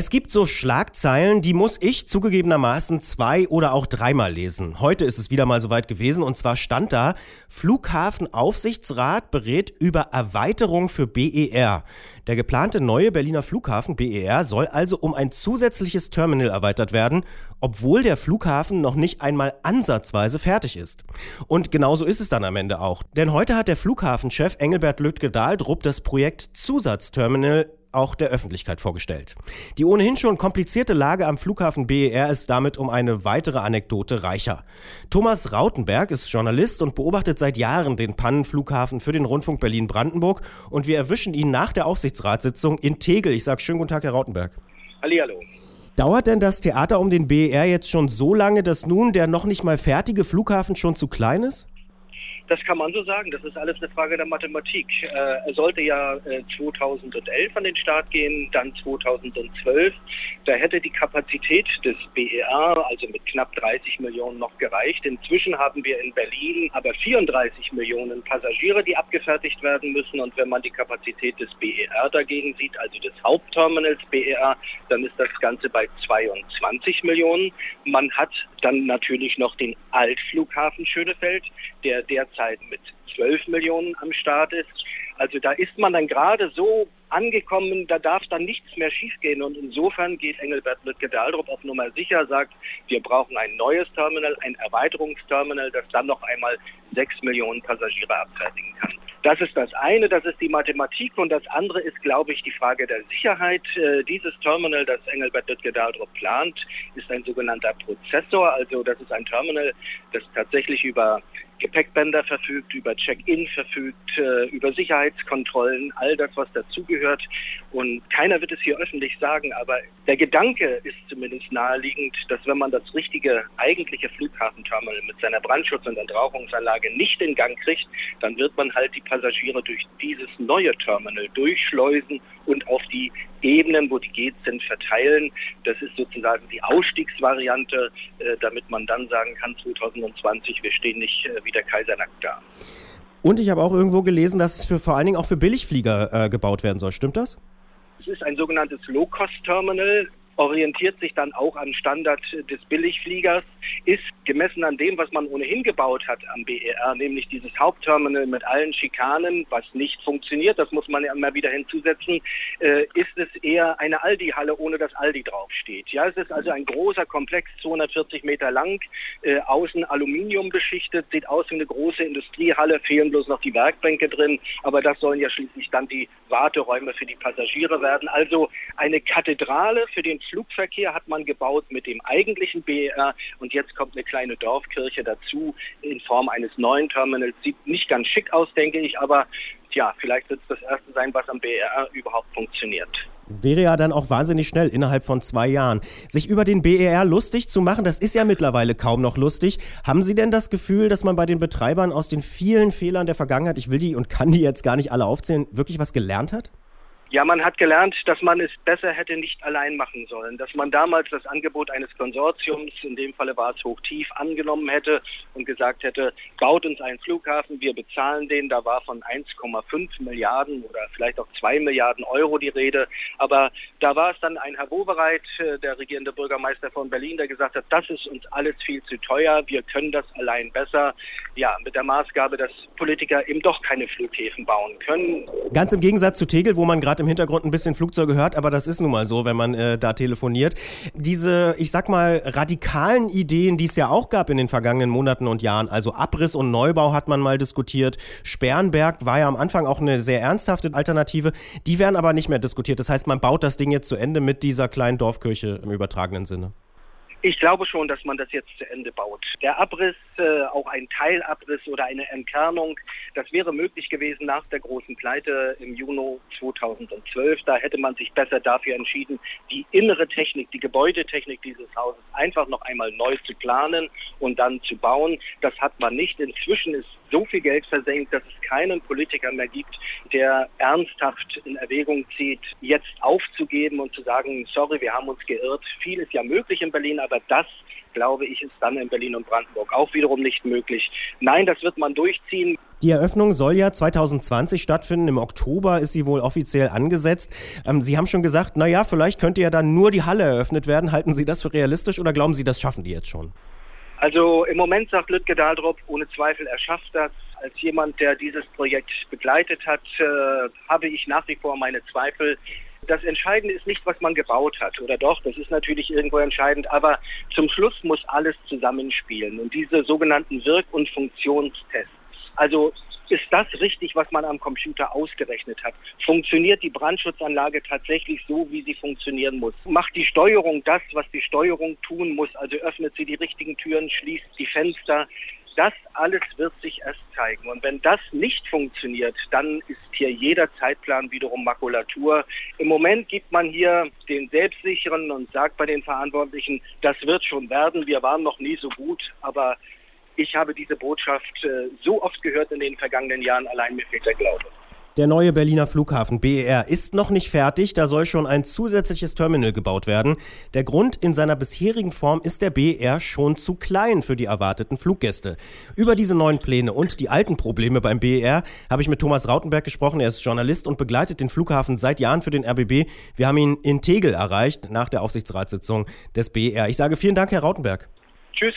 Es gibt so Schlagzeilen, die muss ich zugegebenermaßen zwei oder auch dreimal lesen. Heute ist es wieder mal soweit gewesen und zwar stand da, Flughafenaufsichtsrat berät über Erweiterung für BER. Der geplante neue Berliner Flughafen BER soll also um ein zusätzliches Terminal erweitert werden, obwohl der Flughafen noch nicht einmal ansatzweise fertig ist. Und genauso ist es dann am Ende auch. Denn heute hat der Flughafenchef Engelbert Lüttke-Dahldrup das Projekt Zusatzterminal auch der Öffentlichkeit vorgestellt. Die ohnehin schon komplizierte Lage am Flughafen BER ist damit um eine weitere Anekdote reicher. Thomas Rautenberg ist Journalist und beobachtet seit Jahren den Pannenflughafen für den Rundfunk Berlin-Brandenburg und wir erwischen ihn nach der Aufsichtsratssitzung in Tegel. Ich sage schönen guten Tag, Herr Rautenberg. Hallihallo. Dauert denn das Theater um den BER jetzt schon so lange, dass nun der noch nicht mal fertige Flughafen schon zu klein ist? Das kann man so sagen. Das ist alles eine Frage der Mathematik. Äh, er sollte ja äh, 2011 an den Start gehen, dann 2012. Da hätte die Kapazität des BER, also mit knapp 30 Millionen, noch gereicht. Inzwischen haben wir in Berlin aber 34 Millionen Passagiere, die abgefertigt werden müssen. Und wenn man die Kapazität des BER dagegen sieht, also des Hauptterminals BER, dann ist das Ganze bei 22 Millionen. Man hat dann natürlich noch den Altflughafen Schönefeld, der derzeit derzeit mit 12 Millionen am Start ist. Also da ist man dann gerade so angekommen, da darf dann nichts mehr schiefgehen. Und insofern geht Engelbert Lütke-Dahldrup auf Nummer sicher, sagt, wir brauchen ein neues Terminal, ein Erweiterungsterminal, das dann noch einmal 6 Millionen Passagiere abfertigen kann. Das ist das eine, das ist die Mathematik und das andere ist, glaube ich, die Frage der Sicherheit. Äh, dieses Terminal, das Engelbert Lütke-Dahldrup plant, ist ein sogenannter Prozessor, also das ist ein Terminal, das tatsächlich über Gepäckbänder verfügt, über Check-in verfügt, äh, über Sicherheitskontrollen, all das, was dazugehört. Und keiner wird es hier öffentlich sagen, aber der Gedanke ist zumindest naheliegend, dass wenn man das richtige eigentliche Flughafenterminal mit seiner Brandschutz- und Entrauchungsanlage nicht in Gang kriegt, dann wird man halt die Passagiere durch dieses neue Terminal durchschleusen und auf die Ebenen, wo die Gates sind, verteilen. Das ist sozusagen die Ausstiegsvariante, äh, damit man dann sagen kann, 2020, wir stehen nicht äh, wie der Kaiser nackt da. Und ich habe auch irgendwo gelesen, dass es für, vor allen Dingen auch für Billigflieger äh, gebaut werden soll. Stimmt das? Es ist ein sogenanntes Low-Cost-Terminal orientiert sich dann auch am Standard des Billigfliegers, ist gemessen an dem, was man ohnehin gebaut hat am BER, nämlich dieses Hauptterminal mit allen Schikanen, was nicht funktioniert, das muss man ja immer wieder hinzusetzen, äh, ist es eher eine Aldi-Halle, ohne dass Aldi draufsteht. Ja, es ist also ein großer Komplex, 240 Meter lang, äh, außen Aluminium beschichtet, sieht aus wie eine große Industriehalle, fehlen bloß noch die Werkbänke drin, aber das sollen ja schließlich dann die Warteräume für die Passagiere werden. Also eine Kathedrale für den Flugverkehr hat man gebaut mit dem eigentlichen BER und jetzt kommt eine kleine Dorfkirche dazu in Form eines neuen Terminals. Sieht nicht ganz schick aus, denke ich, aber ja, vielleicht wird es das erste sein, was am BER überhaupt funktioniert. Wäre ja dann auch wahnsinnig schnell, innerhalb von zwei Jahren. Sich über den BER lustig zu machen, das ist ja mittlerweile kaum noch lustig. Haben Sie denn das Gefühl, dass man bei den Betreibern aus den vielen Fehlern der Vergangenheit, ich will die und kann die jetzt gar nicht alle aufzählen, wirklich was gelernt hat? Ja, man hat gelernt, dass man es besser hätte nicht allein machen sollen, dass man damals das Angebot eines Konsortiums, in dem Falle war es hochtief, angenommen hätte und gesagt hätte, baut uns einen Flughafen, wir bezahlen den, da war von 1,5 Milliarden oder vielleicht auch 2 Milliarden Euro die Rede, aber da war es dann ein Herr Wobereit, äh, der regierende Bürgermeister von Berlin, der gesagt hat, das ist uns alles viel zu teuer, wir können das allein besser, ja, mit der Maßgabe, dass Politiker eben doch keine Flughäfen bauen können. Ganz im Gegensatz zu Tegel, wo man gerade im Hintergrund ein bisschen Flugzeuge hört, aber das ist nun mal so, wenn man äh, da telefoniert. Diese, ich sag mal, radikalen Ideen, die es ja auch gab in den vergangenen Monaten und Jahren, also Abriss und Neubau hat man mal diskutiert. Sperrenberg war ja am Anfang auch eine sehr ernsthafte Alternative. Die werden aber nicht mehr diskutiert. Das heißt, man baut das Ding jetzt zu Ende mit dieser kleinen Dorfkirche im übertragenen Sinne. Ich glaube schon, dass man das jetzt zu Ende baut. Der Abriss, äh, auch ein Teilabriss oder eine Entkernung, das wäre möglich gewesen nach der großen Pleite im Juni 2012. Da hätte man sich besser dafür entschieden, die innere Technik, die Gebäudetechnik dieses Hauses einfach noch einmal neu zu planen und dann zu bauen. Das hat man nicht. Inzwischen ist so viel Geld versenkt, dass es keinen Politiker mehr gibt, der ernsthaft in Erwägung zieht, jetzt aufzugeben und zu sagen, sorry, wir haben uns geirrt. Viel ist ja möglich in Berlin, aber das glaube ich, ist dann in Berlin und Brandenburg auch wiederum nicht möglich. Nein, das wird man durchziehen. Die Eröffnung soll ja 2020 stattfinden. Im Oktober ist sie wohl offiziell angesetzt. Ähm, sie haben schon gesagt, naja, vielleicht könnte ja dann nur die Halle eröffnet werden. Halten Sie das für realistisch oder glauben Sie, das schaffen die jetzt schon? Also im Moment sagt Lütke Daldrop, ohne Zweifel, er schafft das. Als jemand, der dieses Projekt begleitet hat, äh, habe ich nach wie vor meine Zweifel. Das Entscheidende ist nicht, was man gebaut hat, oder doch, das ist natürlich irgendwo entscheidend, aber zum Schluss muss alles zusammenspielen. Und diese sogenannten Wirk- und Funktionstests, also ist das richtig, was man am Computer ausgerechnet hat? Funktioniert die Brandschutzanlage tatsächlich so, wie sie funktionieren muss? Macht die Steuerung das, was die Steuerung tun muss? Also öffnet sie die richtigen Türen, schließt die Fenster? Das alles wird sich erst zeigen. Und wenn das nicht funktioniert, dann ist hier jeder Zeitplan wiederum Makulatur. Im Moment gibt man hier den Selbstsicheren und sagt bei den Verantwortlichen, das wird schon werden, wir waren noch nie so gut, aber ich habe diese Botschaft äh, so oft gehört in den vergangenen Jahren, allein mir fehlt der Glaube. Der neue Berliner Flughafen BER ist noch nicht fertig, da soll schon ein zusätzliches Terminal gebaut werden. Der Grund, in seiner bisherigen Form ist der BER schon zu klein für die erwarteten Fluggäste. Über diese neuen Pläne und die alten Probleme beim BER habe ich mit Thomas Rautenberg gesprochen. Er ist Journalist und begleitet den Flughafen seit Jahren für den RBB. Wir haben ihn in Tegel erreicht nach der Aufsichtsratssitzung des BER. Ich sage vielen Dank, Herr Rautenberg. Tschüss.